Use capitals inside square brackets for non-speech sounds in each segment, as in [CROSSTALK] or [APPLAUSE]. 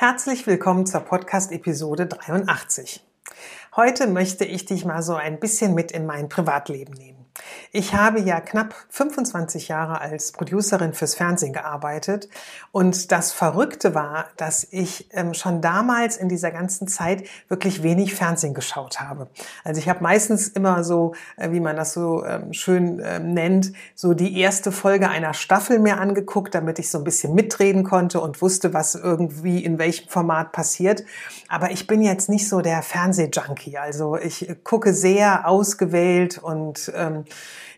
Herzlich willkommen zur Podcast-Episode 83. Heute möchte ich dich mal so ein bisschen mit in mein Privatleben nehmen. Ich habe ja knapp 25 Jahre als Producerin fürs Fernsehen gearbeitet und das Verrückte war, dass ich ähm, schon damals in dieser ganzen Zeit wirklich wenig Fernsehen geschaut habe. Also ich habe meistens immer so, äh, wie man das so ähm, schön ähm, nennt, so die erste Folge einer Staffel mir angeguckt, damit ich so ein bisschen mitreden konnte und wusste, was irgendwie in welchem Format passiert. Aber ich bin jetzt nicht so der Fernsehjunkie. Also ich gucke sehr ausgewählt und ähm,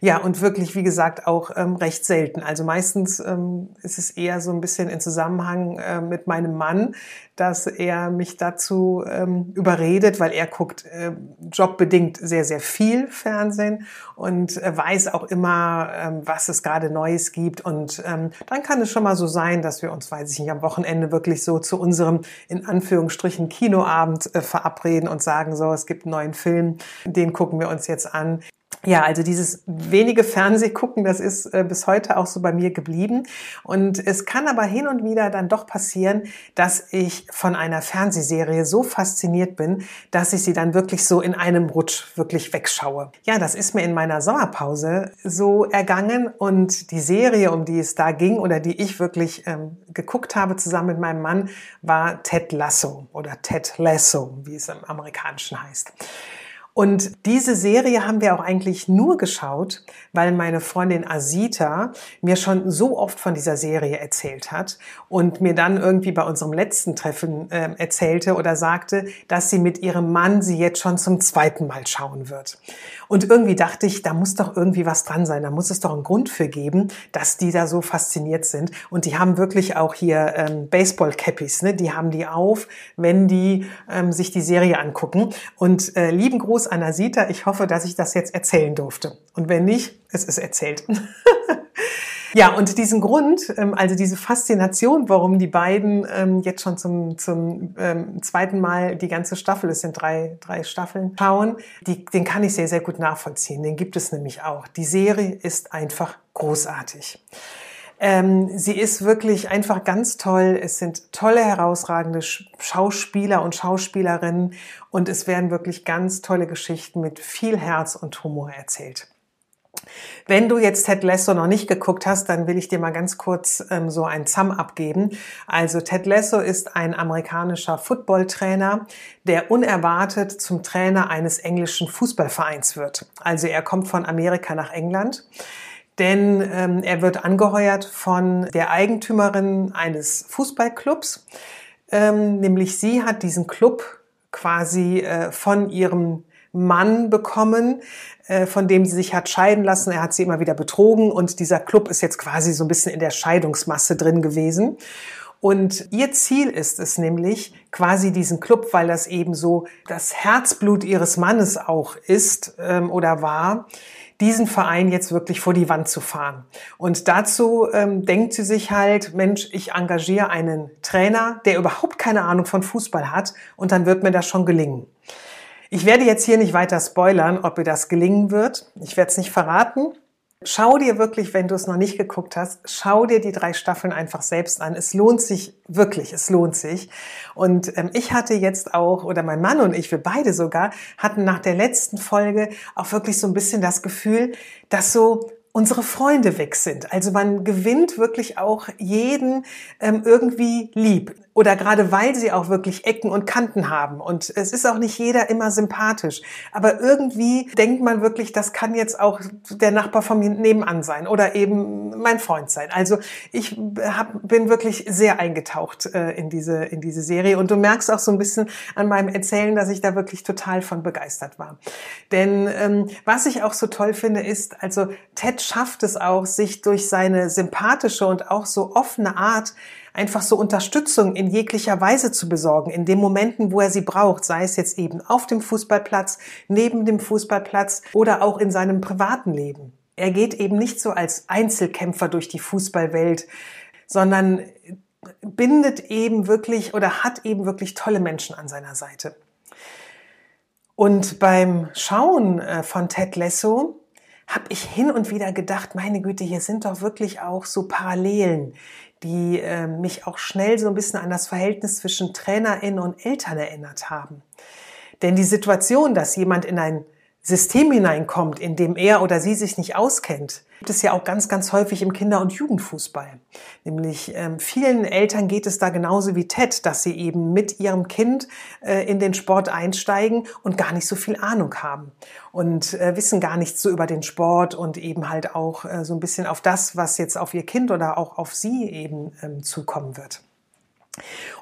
ja, und wirklich, wie gesagt, auch ähm, recht selten. Also meistens ähm, ist es eher so ein bisschen in Zusammenhang äh, mit meinem Mann, dass er mich dazu ähm, überredet, weil er guckt äh, jobbedingt sehr, sehr viel Fernsehen und äh, weiß auch immer, ähm, was es gerade Neues gibt. Und ähm, dann kann es schon mal so sein, dass wir uns, weiß ich nicht, am Wochenende wirklich so zu unserem, in Anführungsstrichen, Kinoabend äh, verabreden und sagen, so, es gibt einen neuen Film, den gucken wir uns jetzt an ja, also dieses wenige Fernsehgucken, das ist äh, bis heute auch so bei mir geblieben. Und es kann aber hin und wieder dann doch passieren, dass ich von einer Fernsehserie so fasziniert bin, dass ich sie dann wirklich so in einem Rutsch wirklich wegschaue. Ja, das ist mir in meiner Sommerpause so ergangen und die Serie, um die es da ging oder die ich wirklich ähm, geguckt habe zusammen mit meinem Mann, war Ted Lasso oder Ted Lasso, wie es im Amerikanischen heißt. Und diese Serie haben wir auch eigentlich nur geschaut, weil meine Freundin Asita mir schon so oft von dieser Serie erzählt hat und mir dann irgendwie bei unserem letzten Treffen äh, erzählte oder sagte, dass sie mit ihrem Mann sie jetzt schon zum zweiten Mal schauen wird. Und irgendwie dachte ich, da muss doch irgendwie was dran sein, da muss es doch einen Grund für geben, dass die da so fasziniert sind. Und die haben wirklich auch hier ähm, Baseball-Cappies, ne? die haben die auf, wenn die ähm, sich die Serie angucken. Und äh, lieben Gruß an Asita, ich hoffe, dass ich das jetzt erzählen durfte. Und wenn nicht, es ist erzählt. [LAUGHS] Ja, und diesen Grund, ähm, also diese Faszination, warum die beiden ähm, jetzt schon zum, zum ähm, zweiten Mal die ganze Staffel, es sind drei, drei Staffeln, schauen, die, den kann ich sehr, sehr gut nachvollziehen. Den gibt es nämlich auch. Die Serie ist einfach großartig. Sie ist wirklich einfach ganz toll. Es sind tolle, herausragende Schauspieler und Schauspielerinnen und es werden wirklich ganz tolle Geschichten mit viel Herz und Humor erzählt. Wenn du jetzt Ted Lasso noch nicht geguckt hast, dann will ich dir mal ganz kurz ähm, so ein Sum abgeben. Also Ted Lasso ist ein amerikanischer Footballtrainer, der unerwartet zum Trainer eines englischen Fußballvereins wird. Also er kommt von Amerika nach England denn ähm, er wird angeheuert von der Eigentümerin eines Fußballclubs. Ähm, nämlich sie hat diesen Club quasi äh, von ihrem Mann bekommen, äh, von dem sie sich hat scheiden lassen. Er hat sie immer wieder betrogen und dieser Club ist jetzt quasi so ein bisschen in der Scheidungsmasse drin gewesen. Und ihr Ziel ist es nämlich, quasi diesen Club, weil das eben so das Herzblut ihres Mannes auch ist ähm, oder war, diesen Verein jetzt wirklich vor die Wand zu fahren. Und dazu ähm, denkt sie sich halt, Mensch, ich engagiere einen Trainer, der überhaupt keine Ahnung von Fußball hat und dann wird mir das schon gelingen. Ich werde jetzt hier nicht weiter spoilern, ob ihr das gelingen wird. Ich werde es nicht verraten. Schau dir wirklich, wenn du es noch nicht geguckt hast, schau dir die drei Staffeln einfach selbst an. Es lohnt sich wirklich, es lohnt sich. Und ähm, ich hatte jetzt auch, oder mein Mann und ich, wir beide sogar, hatten nach der letzten Folge auch wirklich so ein bisschen das Gefühl, dass so unsere Freunde weg sind. Also man gewinnt wirklich auch jeden ähm, irgendwie lieb. Oder gerade weil sie auch wirklich Ecken und Kanten haben. Und es ist auch nicht jeder immer sympathisch. Aber irgendwie denkt man wirklich, das kann jetzt auch der Nachbar von mir nebenan sein oder eben mein Freund sein. Also ich hab, bin wirklich sehr eingetaucht äh, in, diese, in diese Serie. Und du merkst auch so ein bisschen an meinem Erzählen, dass ich da wirklich total von begeistert war. Denn ähm, was ich auch so toll finde, ist, also Ted schafft es auch, sich durch seine sympathische und auch so offene Art einfach so Unterstützung in jeglicher Weise zu besorgen, in den Momenten, wo er sie braucht, sei es jetzt eben auf dem Fußballplatz, neben dem Fußballplatz oder auch in seinem privaten Leben. Er geht eben nicht so als Einzelkämpfer durch die Fußballwelt, sondern bindet eben wirklich oder hat eben wirklich tolle Menschen an seiner Seite. Und beim Schauen äh, von Ted Lasso habe ich hin und wieder gedacht, meine Güte, hier sind doch wirklich auch so Parallelen, die äh, mich auch schnell so ein bisschen an das Verhältnis zwischen Trainerin und Eltern erinnert haben. Denn die Situation, dass jemand in ein System hineinkommt, in dem er oder sie sich nicht auskennt, gibt es ja auch ganz, ganz häufig im Kinder- und Jugendfußball. Nämlich ähm, vielen Eltern geht es da genauso wie Ted, dass sie eben mit ihrem Kind äh, in den Sport einsteigen und gar nicht so viel Ahnung haben und äh, wissen gar nichts so über den Sport und eben halt auch äh, so ein bisschen auf das, was jetzt auf ihr Kind oder auch auf sie eben ähm, zukommen wird.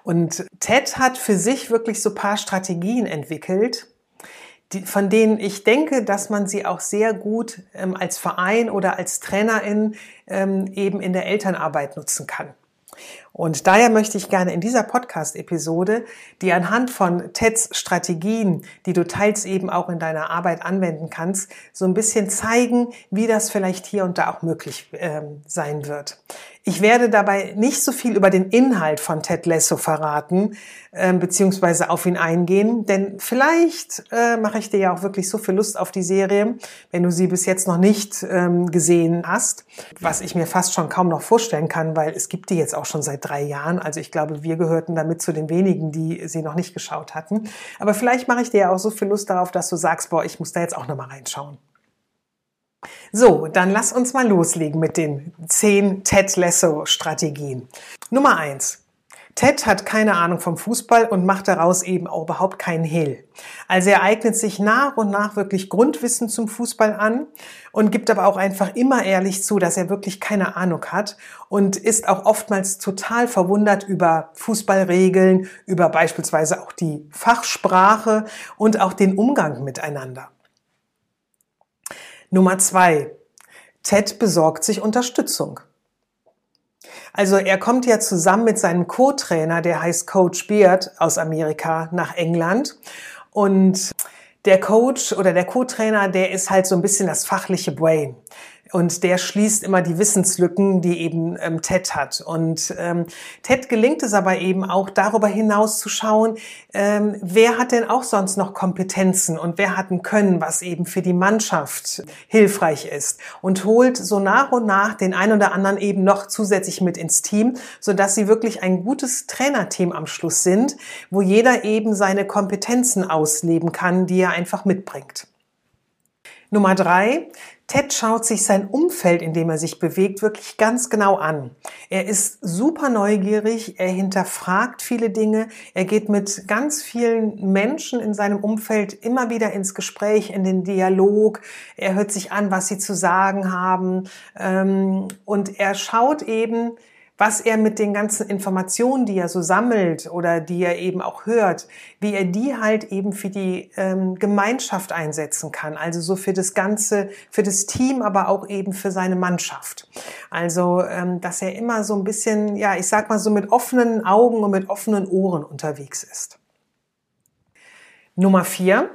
Und Ted hat für sich wirklich so paar Strategien entwickelt, die, von denen ich denke, dass man sie auch sehr gut ähm, als Verein oder als Trainerin ähm, eben in der Elternarbeit nutzen kann. Und daher möchte ich gerne in dieser Podcast-Episode, die anhand von Teds Strategien, die du teils eben auch in deiner Arbeit anwenden kannst, so ein bisschen zeigen, wie das vielleicht hier und da auch möglich ähm, sein wird. Ich werde dabei nicht so viel über den Inhalt von Ted Lasso verraten, äh, beziehungsweise auf ihn eingehen, denn vielleicht äh, mache ich dir ja auch wirklich so viel Lust auf die Serie, wenn du sie bis jetzt noch nicht ähm, gesehen hast, was ich mir fast schon kaum noch vorstellen kann, weil es gibt die jetzt auch schon seit drei Jahren. Also ich glaube, wir gehörten damit zu den wenigen, die sie noch nicht geschaut hatten. Aber vielleicht mache ich dir ja auch so viel Lust darauf, dass du sagst, boah, ich muss da jetzt auch noch mal reinschauen. So, dann lass uns mal loslegen mit den zehn Ted Lasso Strategien. Nummer eins. Ted hat keine Ahnung vom Fußball und macht daraus eben auch überhaupt keinen Hehl. Also er eignet sich nach und nach wirklich Grundwissen zum Fußball an und gibt aber auch einfach immer ehrlich zu, dass er wirklich keine Ahnung hat und ist auch oftmals total verwundert über Fußballregeln, über beispielsweise auch die Fachsprache und auch den Umgang miteinander. Nummer zwei. Ted besorgt sich Unterstützung. Also er kommt ja zusammen mit seinem Co-Trainer, der heißt Coach Beard aus Amerika, nach England. Und der Coach oder der Co-Trainer, der ist halt so ein bisschen das fachliche Brain. Und der schließt immer die Wissenslücken, die eben ähm, Ted hat. Und ähm, Ted gelingt es aber eben auch darüber hinaus zu schauen, ähm, wer hat denn auch sonst noch Kompetenzen und wer hat ein Können, was eben für die Mannschaft hilfreich ist. Und holt so nach und nach den einen oder anderen eben noch zusätzlich mit ins Team, sodass sie wirklich ein gutes Trainerteam am Schluss sind, wo jeder eben seine Kompetenzen ausleben kann, die er einfach mitbringt. Nummer drei, Ted schaut sich sein Umfeld, in dem er sich bewegt, wirklich ganz genau an. Er ist super neugierig, er hinterfragt viele Dinge, er geht mit ganz vielen Menschen in seinem Umfeld immer wieder ins Gespräch, in den Dialog, er hört sich an, was sie zu sagen haben ähm, und er schaut eben, was er mit den ganzen Informationen, die er so sammelt oder die er eben auch hört, wie er die halt eben für die ähm, Gemeinschaft einsetzen kann. Also so für das Ganze, für das Team, aber auch eben für seine Mannschaft. Also, ähm, dass er immer so ein bisschen, ja, ich sag mal so mit offenen Augen und mit offenen Ohren unterwegs ist. Nummer vier.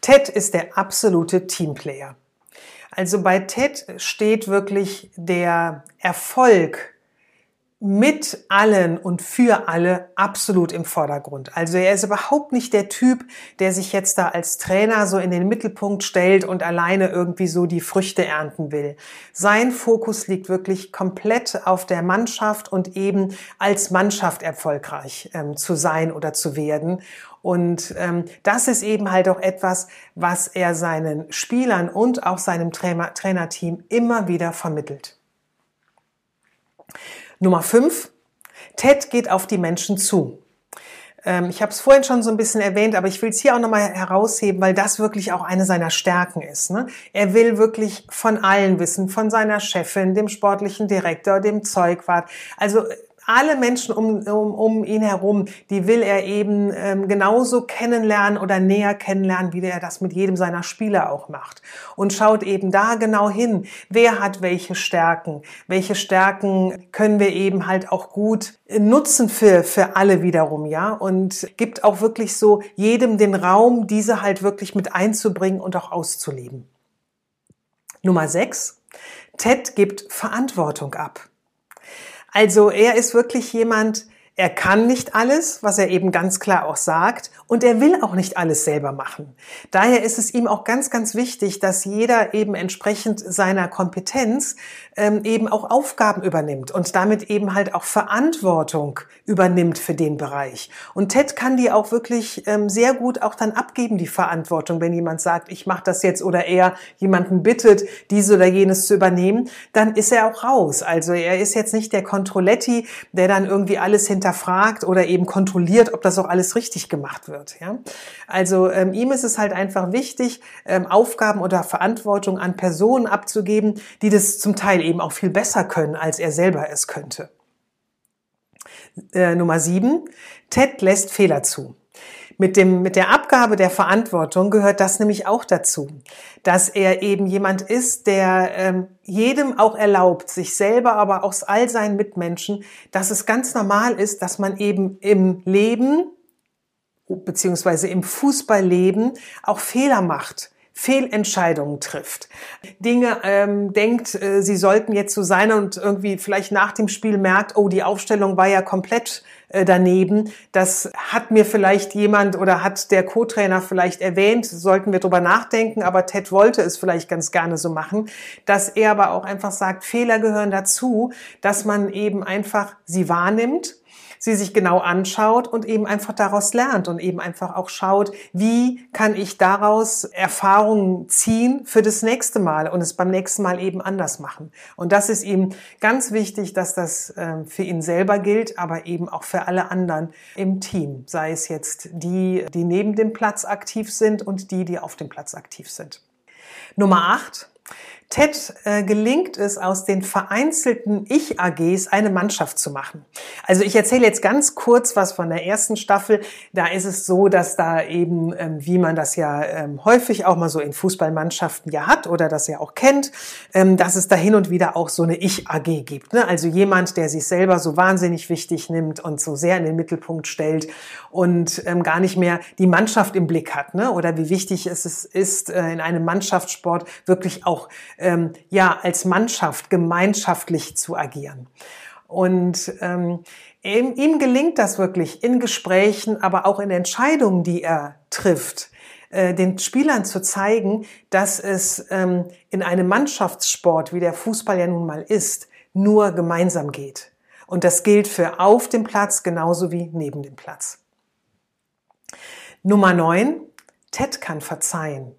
Ted ist der absolute Teamplayer. Also bei Ted steht wirklich der Erfolg mit allen und für alle absolut im Vordergrund. Also er ist überhaupt nicht der Typ, der sich jetzt da als Trainer so in den Mittelpunkt stellt und alleine irgendwie so die Früchte ernten will. Sein Fokus liegt wirklich komplett auf der Mannschaft und eben als Mannschaft erfolgreich ähm, zu sein oder zu werden. Und ähm, das ist eben halt auch etwas, was er seinen Spielern und auch seinem Trainer Trainerteam immer wieder vermittelt. Nummer fünf. Ted geht auf die Menschen zu. Ähm, ich habe es vorhin schon so ein bisschen erwähnt, aber ich will es hier auch nochmal herausheben, weil das wirklich auch eine seiner Stärken ist. Ne? Er will wirklich von allen wissen, von seiner Chefin, dem sportlichen Direktor, dem Zeugwart. Also alle Menschen um, um, um ihn herum, die will er eben ähm, genauso kennenlernen oder näher kennenlernen, wie er das mit jedem seiner Spieler auch macht. Und schaut eben da genau hin, wer hat welche Stärken, welche Stärken können wir eben halt auch gut nutzen für, für alle wiederum, ja, und gibt auch wirklich so jedem den Raum, diese halt wirklich mit einzubringen und auch auszuleben. Nummer sechs. Ted gibt Verantwortung ab. Also er ist wirklich jemand, er kann nicht alles, was er eben ganz klar auch sagt, und er will auch nicht alles selber machen. Daher ist es ihm auch ganz, ganz wichtig, dass jeder eben entsprechend seiner Kompetenz ähm, eben auch Aufgaben übernimmt und damit eben halt auch Verantwortung übernimmt für den Bereich. Und Ted kann die auch wirklich ähm, sehr gut auch dann abgeben, die Verantwortung, wenn jemand sagt, ich mache das jetzt oder er jemanden bittet, dies oder jenes zu übernehmen, dann ist er auch raus. Also er ist jetzt nicht der Controletti, der dann irgendwie alles hinter hinterfragt oder eben kontrolliert, ob das auch alles richtig gemacht wird. Ja? Also ähm, ihm ist es halt einfach wichtig, ähm, Aufgaben oder Verantwortung an Personen abzugeben, die das zum Teil eben auch viel besser können, als er selber es könnte. Äh, Nummer sieben, Ted lässt Fehler zu. Mit, dem, mit der Abgabe der Verantwortung gehört das nämlich auch dazu, dass er eben jemand ist, der ähm, jedem auch erlaubt, sich selber, aber auch all seinen Mitmenschen, dass es ganz normal ist, dass man eben im Leben beziehungsweise im Fußballleben auch Fehler macht. Fehlentscheidungen trifft, Dinge ähm, denkt, äh, sie sollten jetzt so sein und irgendwie vielleicht nach dem Spiel merkt, oh, die Aufstellung war ja komplett äh, daneben. Das hat mir vielleicht jemand oder hat der Co-Trainer vielleicht erwähnt, sollten wir drüber nachdenken, aber Ted wollte es vielleicht ganz gerne so machen, dass er aber auch einfach sagt, Fehler gehören dazu, dass man eben einfach sie wahrnimmt sie sich genau anschaut und eben einfach daraus lernt und eben einfach auch schaut, wie kann ich daraus Erfahrungen ziehen für das nächste Mal und es beim nächsten Mal eben anders machen. Und das ist ihm ganz wichtig, dass das ähm, für ihn selber gilt, aber eben auch für alle anderen im Team, sei es jetzt die, die neben dem Platz aktiv sind und die, die auf dem Platz aktiv sind. Nummer acht. Ted äh, gelingt es, aus den vereinzelten Ich-AGs eine Mannschaft zu machen. Also ich erzähle jetzt ganz kurz was von der ersten Staffel. Da ist es so, dass da eben, ähm, wie man das ja ähm, häufig auch mal so in Fußballmannschaften ja hat oder das ja auch kennt, ähm, dass es da hin und wieder auch so eine Ich-AG gibt. Ne? Also jemand, der sich selber so wahnsinnig wichtig nimmt und so sehr in den Mittelpunkt stellt und ähm, gar nicht mehr die Mannschaft im Blick hat. Ne? Oder wie wichtig es ist, äh, in einem Mannschaftssport wirklich auch ähm, ja als Mannschaft gemeinschaftlich zu agieren. Und ähm, ihm, gelingt das wirklich in Gesprächen, aber auch in Entscheidungen, die er trifft, äh, den Spielern zu zeigen, dass es ähm, in einem Mannschaftssport, wie der Fußball ja nun mal ist, nur gemeinsam geht. Und das gilt für auf dem Platz genauso wie neben dem Platz. Nummer neun: Ted kann verzeihen.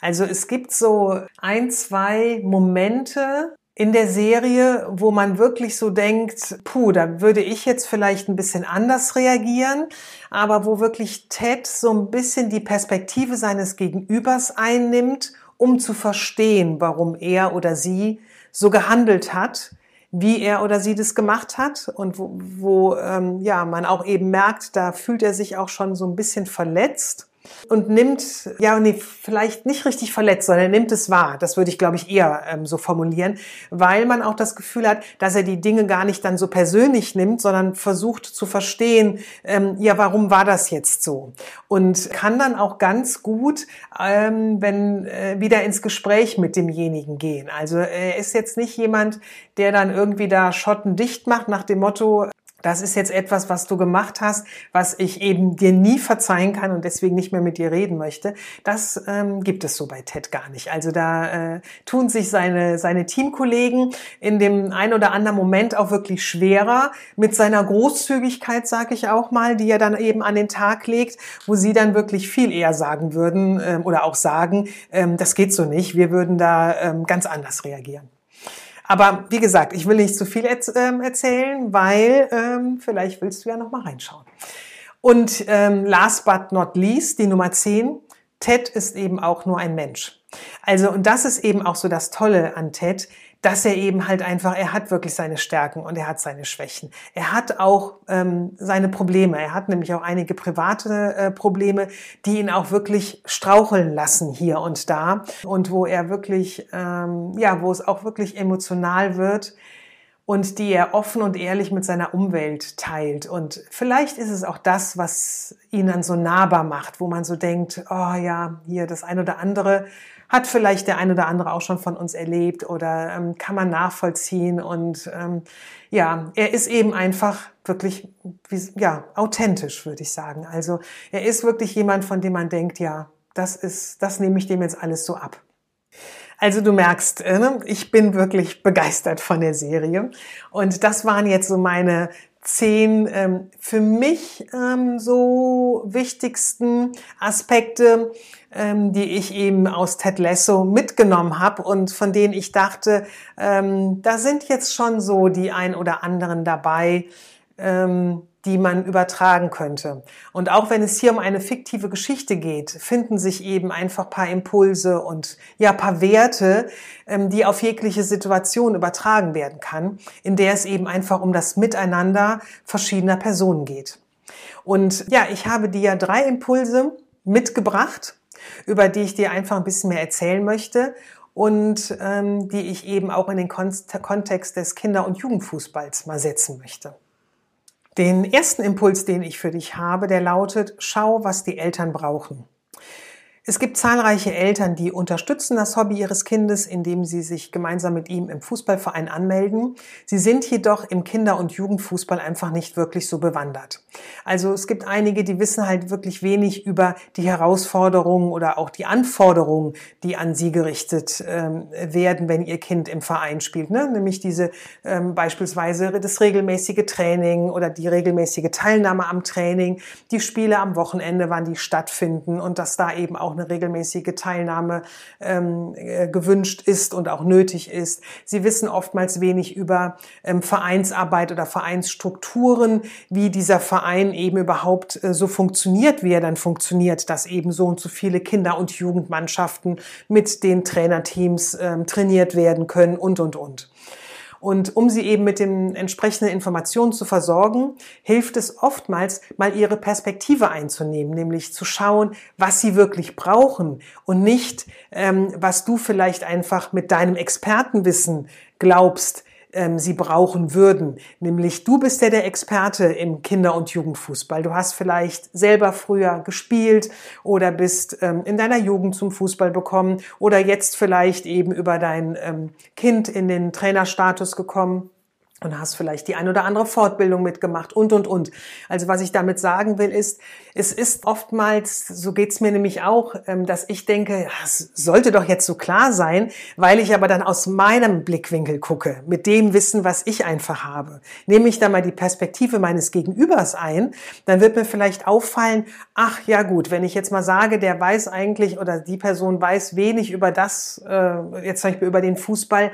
Also es gibt so ein, zwei Momente in der Serie, wo man wirklich so denkt, puh, da würde ich jetzt vielleicht ein bisschen anders reagieren, aber wo wirklich Ted so ein bisschen die Perspektive seines Gegenübers einnimmt, um zu verstehen, warum er oder sie so gehandelt hat, wie er oder sie das gemacht hat und wo, wo ähm, ja man auch eben merkt, da fühlt er sich auch schon so ein bisschen verletzt und nimmt, ja, nee, vielleicht nicht richtig verletzt, sondern er nimmt es wahr. Das würde ich, glaube ich, eher ähm, so formulieren, weil man auch das Gefühl hat, dass er die Dinge gar nicht dann so persönlich nimmt, sondern versucht zu verstehen, ähm, ja, warum war das jetzt so? Und kann dann auch ganz gut, ähm, wenn äh, wieder ins Gespräch mit demjenigen gehen. Also er ist jetzt nicht jemand, der dann irgendwie da Schotten dicht macht nach dem Motto, das ist jetzt etwas, was du gemacht hast, was ich eben dir nie verzeihen kann und deswegen nicht mehr mit dir reden möchte. Das ähm, gibt es so bei Ted gar nicht. Also da äh, tun sich seine, seine Teamkollegen in dem ein oder anderen Moment auch wirklich schwerer mit seiner Großzügigkeit, sage ich auch mal, die er dann eben an den Tag legt, wo sie dann wirklich viel eher sagen würden ähm, oder auch sagen, ähm, das geht so nicht, wir würden da ähm, ganz anders reagieren. Aber wie gesagt, ich will nicht zu viel ähm, erzählen, weil ähm, vielleicht willst du ja noch mal reinschauen. Und ähm, last but not least, die Nummer 10, Ted ist eben auch nur ein Mensch. Also, und das ist eben auch so das Tolle an Ted, dass er eben halt einfach, er hat wirklich seine Stärken und er hat seine Schwächen. Er hat auch ähm, seine Probleme. Er hat nämlich auch einige private äh, Probleme, die ihn auch wirklich straucheln lassen hier und da und wo er wirklich, ähm, ja, wo es auch wirklich emotional wird und die er offen und ehrlich mit seiner Umwelt teilt. Und vielleicht ist es auch das, was ihn dann so nahbar macht, wo man so denkt, oh ja, hier das ein oder andere hat vielleicht der ein oder andere auch schon von uns erlebt oder ähm, kann man nachvollziehen. Und ähm, ja, er ist eben einfach wirklich ja authentisch, würde ich sagen. Also er ist wirklich jemand, von dem man denkt, ja, das ist, das nehme ich dem jetzt alles so ab. Also du merkst, äh, ne, ich bin wirklich begeistert von der Serie. Und das waren jetzt so meine zehn ähm, für mich ähm, so wichtigsten Aspekte, ähm, die ich eben aus Ted Lasso mitgenommen habe und von denen ich dachte, ähm, da sind jetzt schon so die ein oder anderen dabei, ähm, die man übertragen könnte. Und auch wenn es hier um eine fiktive Geschichte geht, finden sich eben einfach paar Impulse und ja paar Werte, ähm, die auf jegliche Situation übertragen werden kann, in der es eben einfach um das Miteinander verschiedener Personen geht. Und ja, ich habe dir drei Impulse mitgebracht, über die ich dir einfach ein bisschen mehr erzählen möchte und ähm, die ich eben auch in den Kontext des Kinder- und Jugendfußballs mal setzen möchte. Den ersten Impuls, den ich für dich habe, der lautet, schau, was die Eltern brauchen. Es gibt zahlreiche Eltern, die unterstützen das Hobby ihres Kindes, indem sie sich gemeinsam mit ihm im Fußballverein anmelden. Sie sind jedoch im Kinder- und Jugendfußball einfach nicht wirklich so bewandert. Also es gibt einige, die wissen halt wirklich wenig über die Herausforderungen oder auch die Anforderungen, die an sie gerichtet ähm, werden, wenn ihr Kind im Verein spielt. Ne? Nämlich diese ähm, beispielsweise das regelmäßige Training oder die regelmäßige Teilnahme am Training, die Spiele am Wochenende, wann die stattfinden und dass da eben auch eine regelmäßige Teilnahme ähm, äh, gewünscht ist und auch nötig ist. Sie wissen oftmals wenig über ähm, Vereinsarbeit oder Vereinsstrukturen, wie dieser Verein eben überhaupt äh, so funktioniert, wie er dann funktioniert, dass eben so und so viele Kinder- und Jugendmannschaften mit den Trainerteams ähm, trainiert werden können und, und, und. Und um sie eben mit den entsprechenden Informationen zu versorgen, hilft es oftmals, mal ihre Perspektive einzunehmen, nämlich zu schauen, was sie wirklich brauchen und nicht, ähm, was du vielleicht einfach mit deinem Expertenwissen glaubst, ähm, sie brauchen würden. Nämlich du bist ja der Experte im Kinder- und Jugendfußball. Du hast vielleicht selber früher gespielt oder bist ähm, in deiner Jugend zum Fußball bekommen oder jetzt vielleicht eben über dein ähm, Kind in den Trainerstatus gekommen und hast vielleicht die ein oder andere Fortbildung mitgemacht und, und, und. Also was ich damit sagen will, ist, es ist oftmals, so geht's mir nämlich auch, ähm, dass ich denke, es sollte doch jetzt so klar sein, weil ich aber dann aus meinem Blickwinkel gucke, mit dem Wissen, was ich einfach habe. Nehme ich da mal die Perspektive meines Gegenübers ein, dann wird mir vielleicht auffallen, ach ja gut, wenn ich jetzt mal sage, der weiß eigentlich oder die Person weiß wenig über das, äh, jetzt zum Beispiel über den Fußball,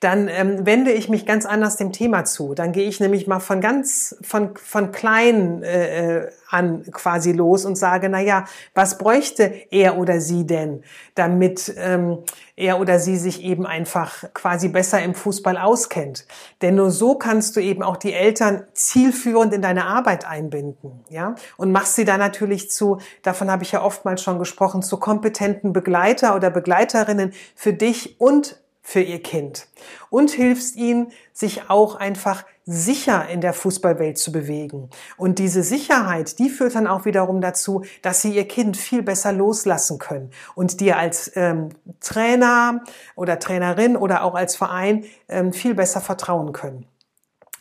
dann ähm, wende ich mich ganz anders dem Thema zu. Dann gehe ich nämlich mal von ganz von von klein äh, äh, an quasi los und sage, na ja, was bräuchte er oder sie denn, damit ähm, er oder sie sich eben einfach quasi besser im Fußball auskennt. Denn nur so kannst du eben auch die Eltern zielführend in deine Arbeit einbinden, ja, und machst sie dann natürlich zu, davon habe ich ja oftmals schon gesprochen, zu kompetenten Begleiter oder Begleiterinnen für dich und für ihr Kind und hilfst ihnen, sich auch einfach sicher in der Fußballwelt zu bewegen. Und diese Sicherheit, die führt dann auch wiederum dazu, dass sie ihr Kind viel besser loslassen können und dir als ähm, Trainer oder Trainerin oder auch als Verein ähm, viel besser vertrauen können.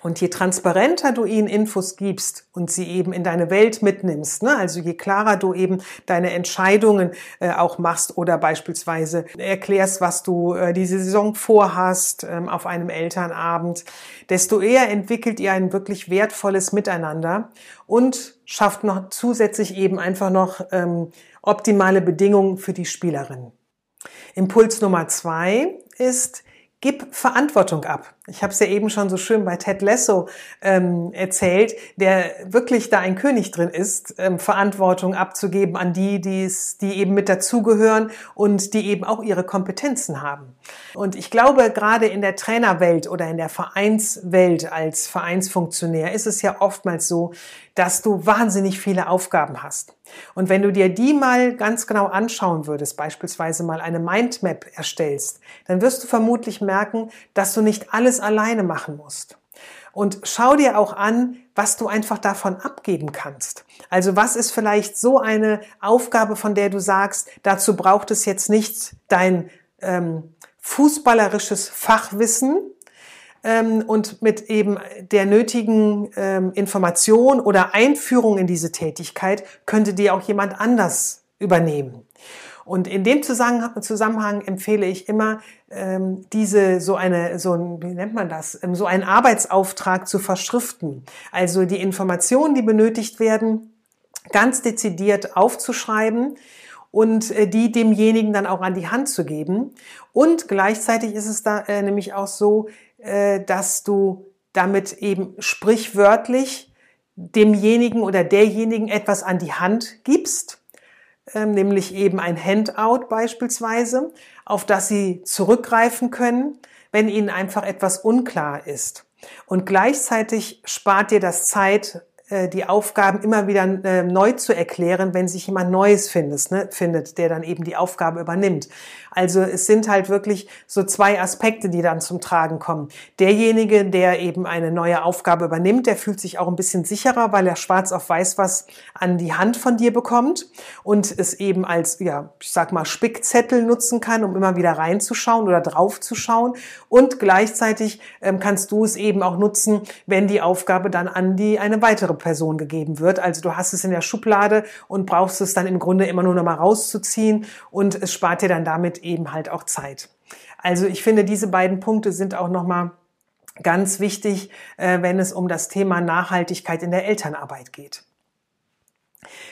Und je transparenter du ihnen Infos gibst und sie eben in deine Welt mitnimmst, ne? also je klarer du eben deine Entscheidungen äh, auch machst oder beispielsweise erklärst, was du äh, diese Saison vorhast ähm, auf einem Elternabend, desto eher entwickelt ihr ein wirklich wertvolles Miteinander und schafft noch zusätzlich eben einfach noch ähm, optimale Bedingungen für die Spielerin. Impuls Nummer zwei ist, Gib Verantwortung ab. Ich habe es ja eben schon so schön bei Ted Lasso ähm, erzählt, der wirklich da ein König drin ist, ähm, Verantwortung abzugeben an die, die's, die eben mit dazugehören und die eben auch ihre Kompetenzen haben. Und ich glaube, gerade in der Trainerwelt oder in der Vereinswelt als Vereinsfunktionär ist es ja oftmals so, dass du wahnsinnig viele Aufgaben hast. Und wenn du dir die mal ganz genau anschauen würdest, beispielsweise mal eine Mindmap erstellst, dann wirst du vermutlich merken, dass du nicht alles alleine machen musst. Und schau dir auch an, was du einfach davon abgeben kannst. Also was ist vielleicht so eine Aufgabe, von der du sagst, dazu braucht es jetzt nicht dein ähm, fußballerisches Fachwissen, ähm, und mit eben der nötigen ähm, Information oder Einführung in diese Tätigkeit könnte dir auch jemand anders übernehmen. Und in dem Zusammenhang empfehle ich immer, ähm, diese so eine, so ein, wie nennt man das, ähm, so einen Arbeitsauftrag zu verschriften. Also die Informationen, die benötigt werden, ganz dezidiert aufzuschreiben und äh, die demjenigen dann auch an die Hand zu geben. Und gleichzeitig ist es da äh, nämlich auch so, dass du damit eben sprichwörtlich demjenigen oder derjenigen etwas an die Hand gibst, ähm, nämlich eben ein Handout beispielsweise, auf das sie zurückgreifen können, wenn ihnen einfach etwas unklar ist. Und gleichzeitig spart dir das Zeit, äh, die Aufgaben immer wieder äh, neu zu erklären, wenn sich jemand Neues ne, findet, der dann eben die Aufgabe übernimmt. Also es sind halt wirklich so zwei Aspekte, die dann zum Tragen kommen. Derjenige, der eben eine neue Aufgabe übernimmt, der fühlt sich auch ein bisschen sicherer, weil er schwarz auf weiß was an die Hand von dir bekommt und es eben als, ja, ich sag mal, Spickzettel nutzen kann, um immer wieder reinzuschauen oder draufzuschauen. Und gleichzeitig ähm, kannst du es eben auch nutzen, wenn die Aufgabe dann an die eine weitere Person gegeben wird. Also du hast es in der Schublade und brauchst es dann im Grunde immer nur noch mal rauszuziehen und es spart dir dann damit eben halt auch Zeit. Also ich finde, diese beiden Punkte sind auch nochmal ganz wichtig, äh, wenn es um das Thema Nachhaltigkeit in der Elternarbeit geht.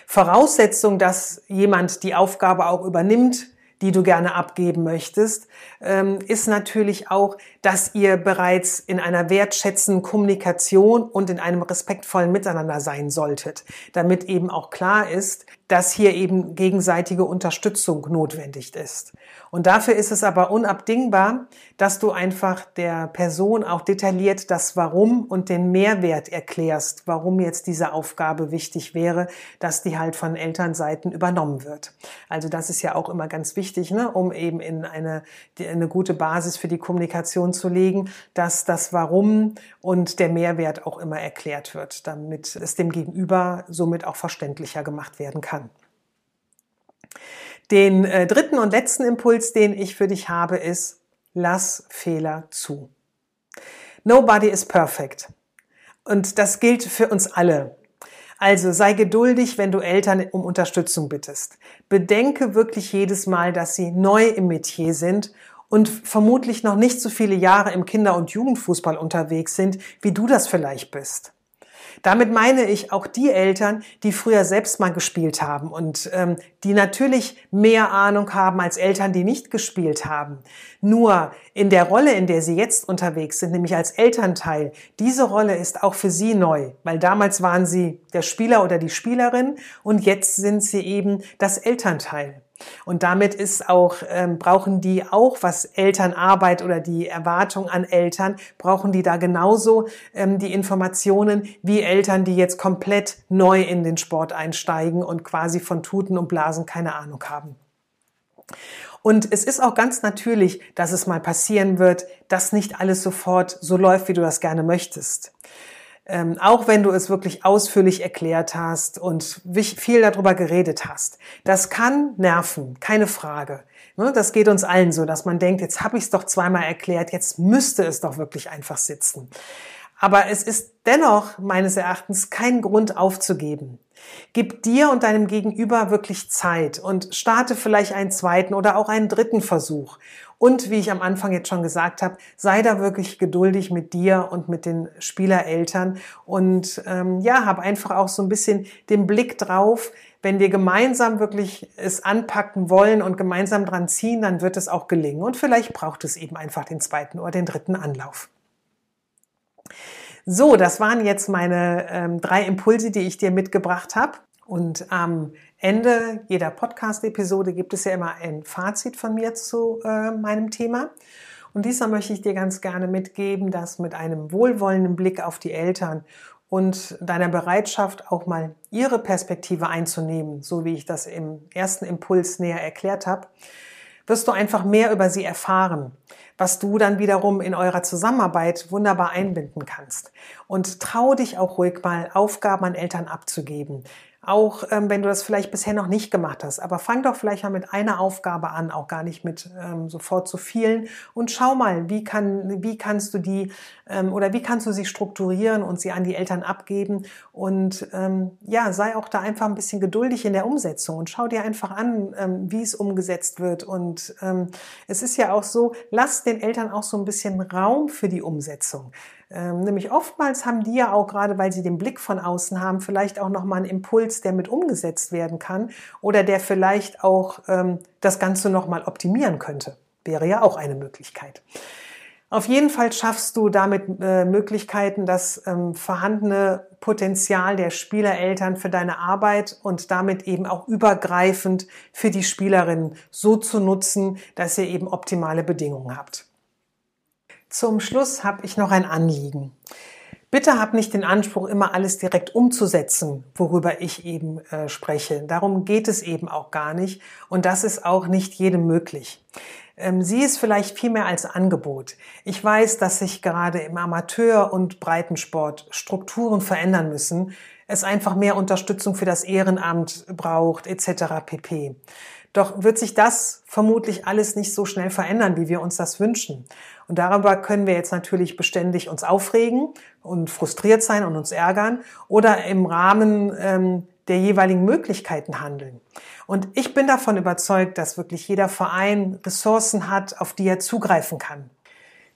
Voraussetzung, dass jemand die Aufgabe auch übernimmt, die du gerne abgeben möchtest, ähm, ist natürlich auch, dass ihr bereits in einer wertschätzenden Kommunikation und in einem respektvollen Miteinander sein solltet, damit eben auch klar ist, dass hier eben gegenseitige Unterstützung notwendig ist. Und dafür ist es aber unabdingbar, dass du einfach der Person auch detailliert das Warum und den Mehrwert erklärst, warum jetzt diese Aufgabe wichtig wäre, dass die halt von Elternseiten übernommen wird. Also das ist ja auch immer ganz wichtig, ne, um eben in eine, eine gute Basis für die Kommunikation zu legen, dass das Warum und der Mehrwert auch immer erklärt wird, damit es dem Gegenüber somit auch verständlicher gemacht werden kann. Den äh, dritten und letzten Impuls, den ich für dich habe, ist, lass Fehler zu. Nobody is perfect. Und das gilt für uns alle. Also sei geduldig, wenn du Eltern um Unterstützung bittest. Bedenke wirklich jedes Mal, dass sie neu im Metier sind und vermutlich noch nicht so viele Jahre im Kinder- und Jugendfußball unterwegs sind, wie du das vielleicht bist. Damit meine ich auch die Eltern, die früher selbst mal gespielt haben und ähm, die natürlich mehr Ahnung haben als Eltern, die nicht gespielt haben. Nur in der Rolle, in der sie jetzt unterwegs sind, nämlich als Elternteil, diese Rolle ist auch für sie neu, weil damals waren sie der Spieler oder die Spielerin und jetzt sind sie eben das Elternteil. Und damit ist auch, ähm, brauchen die auch, was Elternarbeit oder die Erwartung an Eltern, brauchen die da genauso ähm, die Informationen wie Eltern, die jetzt komplett neu in den Sport einsteigen und quasi von Tuten und Blasen keine Ahnung haben. Und es ist auch ganz natürlich, dass es mal passieren wird, dass nicht alles sofort so läuft, wie du das gerne möchtest ähm, auch wenn du es wirklich ausführlich erklärt hast und viel darüber geredet hast. Das kann nerven, keine Frage. Ne, das geht uns allen so, dass man denkt, jetzt habe ich es doch zweimal erklärt, jetzt müsste es doch wirklich einfach sitzen. Aber es ist dennoch meines Erachtens kein Grund aufzugeben. Gib dir und deinem Gegenüber wirklich Zeit und starte vielleicht einen zweiten oder auch einen dritten Versuch. Und wie ich am Anfang jetzt schon gesagt habe, sei da wirklich geduldig mit dir und mit den Spielereltern und ähm, ja, hab einfach auch so ein bisschen den Blick drauf, wenn wir gemeinsam wirklich es anpacken wollen und gemeinsam dran ziehen, dann wird es auch gelingen. Und vielleicht braucht es eben einfach den zweiten oder den dritten Anlauf. So, das waren jetzt meine ähm, drei Impulse, die ich dir mitgebracht habe. Und am Ende jeder Podcast-Episode gibt es ja immer ein Fazit von mir zu äh, meinem Thema. Und diesmal möchte ich dir ganz gerne mitgeben, dass mit einem wohlwollenden Blick auf die Eltern und deiner Bereitschaft, auch mal ihre Perspektive einzunehmen, so wie ich das im ersten Impuls näher erklärt habe, wirst du einfach mehr über sie erfahren, was du dann wiederum in eurer Zusammenarbeit wunderbar einbinden kannst. Und trau dich auch ruhig mal, Aufgaben an Eltern abzugeben. Auch ähm, wenn du das vielleicht bisher noch nicht gemacht hast. Aber fang doch vielleicht mal mit einer Aufgabe an, auch gar nicht mit ähm, sofort zu vielen. Und schau mal, wie, kann, wie kannst du die ähm, oder wie kannst du sie strukturieren und sie an die Eltern abgeben. Und ähm, ja, sei auch da einfach ein bisschen geduldig in der Umsetzung und schau dir einfach an, ähm, wie es umgesetzt wird. Und ähm, es ist ja auch so, lass den Eltern auch so ein bisschen Raum für die Umsetzung. Ähm, nämlich oftmals haben die ja auch gerade, weil sie den Blick von außen haben, vielleicht auch nochmal einen Impuls, der mit umgesetzt werden kann oder der vielleicht auch ähm, das Ganze nochmal optimieren könnte. Wäre ja auch eine Möglichkeit. Auf jeden Fall schaffst du damit äh, Möglichkeiten, das ähm, vorhandene Potenzial der Spielereltern für deine Arbeit und damit eben auch übergreifend für die Spielerinnen so zu nutzen, dass ihr eben optimale Bedingungen habt. Zum Schluss habe ich noch ein Anliegen. Bitte hab nicht den Anspruch, immer alles direkt umzusetzen, worüber ich eben äh, spreche. Darum geht es eben auch gar nicht. Und das ist auch nicht jedem möglich. Ähm, sie ist vielleicht viel mehr als Angebot. Ich weiß, dass sich gerade im Amateur- und Breitensport Strukturen verändern müssen, es einfach mehr Unterstützung für das Ehrenamt braucht, etc. pp. Doch wird sich das vermutlich alles nicht so schnell verändern, wie wir uns das wünschen. Und darüber können wir jetzt natürlich beständig uns aufregen und frustriert sein und uns ärgern oder im Rahmen ähm, der jeweiligen Möglichkeiten handeln. Und ich bin davon überzeugt, dass wirklich jeder Verein Ressourcen hat, auf die er zugreifen kann.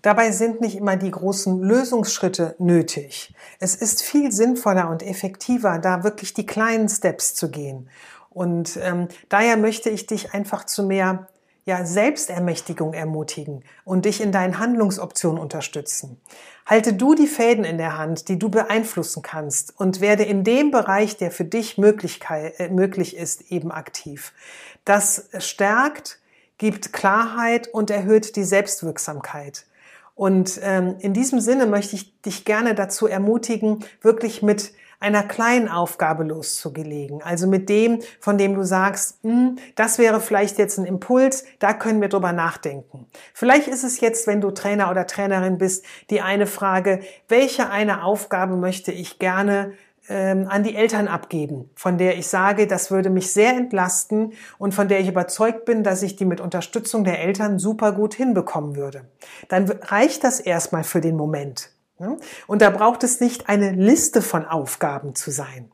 Dabei sind nicht immer die großen Lösungsschritte nötig. Es ist viel sinnvoller und effektiver, da wirklich die kleinen Steps zu gehen. Und ähm, daher möchte ich dich einfach zu mehr ja, Selbstermächtigung ermutigen und dich in deinen Handlungsoptionen unterstützen. Halte du die Fäden in der Hand, die du beeinflussen kannst und werde in dem Bereich, der für dich äh, möglich ist, eben aktiv. Das stärkt, gibt Klarheit und erhöht die Selbstwirksamkeit. Und ähm, in diesem Sinne möchte ich dich gerne dazu ermutigen, wirklich mit einer kleinen Aufgabe loszulegen. Also mit dem, von dem du sagst, hm, das wäre vielleicht jetzt ein Impuls, da können wir drüber nachdenken. Vielleicht ist es jetzt, wenn du Trainer oder Trainerin bist, die eine Frage, welche eine Aufgabe möchte ich gerne ähm, an die Eltern abgeben, von der ich sage, das würde mich sehr entlasten und von der ich überzeugt bin, dass ich die mit Unterstützung der Eltern super gut hinbekommen würde. Dann reicht das erstmal für den Moment. Ne? Und da braucht es nicht eine Liste von Aufgaben zu sein.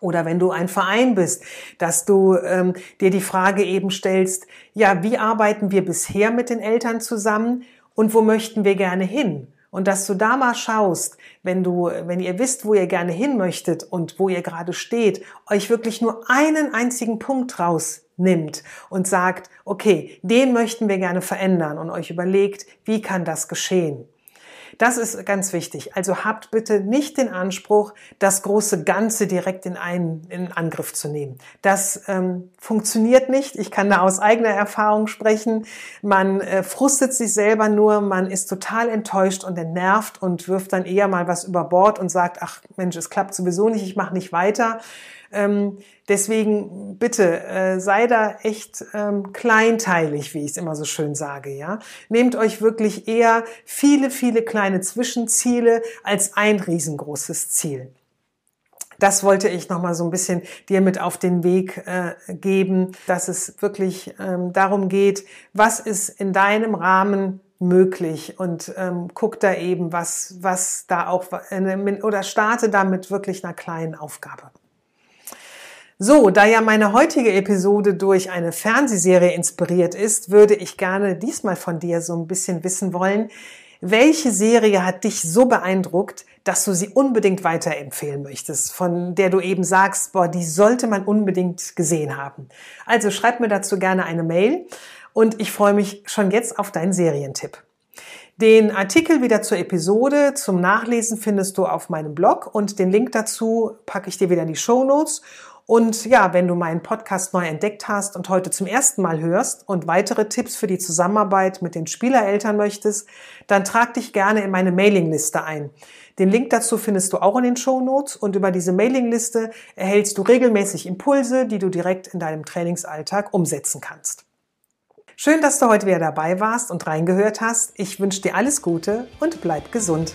Oder wenn du ein Verein bist, dass du ähm, dir die Frage eben stellst, ja, wie arbeiten wir bisher mit den Eltern zusammen und wo möchten wir gerne hin? Und dass du da mal schaust, wenn du, wenn ihr wisst, wo ihr gerne hin möchtet und wo ihr gerade steht, euch wirklich nur einen einzigen Punkt rausnimmt und sagt, okay, den möchten wir gerne verändern und euch überlegt, wie kann das geschehen? Das ist ganz wichtig. Also habt bitte nicht den Anspruch, das große Ganze direkt in einen in Angriff zu nehmen. Das ähm, funktioniert nicht. Ich kann da aus eigener Erfahrung sprechen. Man äh, frustet sich selber nur, man ist total enttäuscht und entnervt und wirft dann eher mal was über Bord und sagt, ach Mensch, es klappt sowieso nicht, ich mache nicht weiter. Ähm, deswegen bitte äh, sei da echt ähm, kleinteilig, wie ich es immer so schön sage. Ja, nehmt euch wirklich eher viele, viele kleine Zwischenziele als ein riesengroßes Ziel. Das wollte ich noch mal so ein bisschen dir mit auf den Weg äh, geben, dass es wirklich ähm, darum geht, was ist in deinem Rahmen möglich und ähm, guck da eben, was, was da auch, äh, oder starte damit wirklich einer kleinen Aufgabe. So, da ja meine heutige Episode durch eine Fernsehserie inspiriert ist, würde ich gerne diesmal von dir so ein bisschen wissen wollen, welche Serie hat dich so beeindruckt, dass du sie unbedingt weiterempfehlen möchtest, von der du eben sagst, boah, die sollte man unbedingt gesehen haben. Also schreib mir dazu gerne eine Mail und ich freue mich schon jetzt auf deinen Serientipp. Den Artikel wieder zur Episode zum Nachlesen findest du auf meinem Blog und den Link dazu packe ich dir wieder in die Show Notes. Und ja, wenn du meinen Podcast neu entdeckt hast und heute zum ersten Mal hörst und weitere Tipps für die Zusammenarbeit mit den Spielereltern möchtest, dann trag dich gerne in meine Mailingliste ein. Den Link dazu findest du auch in den Show Notes und über diese Mailingliste erhältst du regelmäßig Impulse, die du direkt in deinem Trainingsalltag umsetzen kannst. Schön, dass du heute wieder dabei warst und reingehört hast. Ich wünsche dir alles Gute und bleib gesund.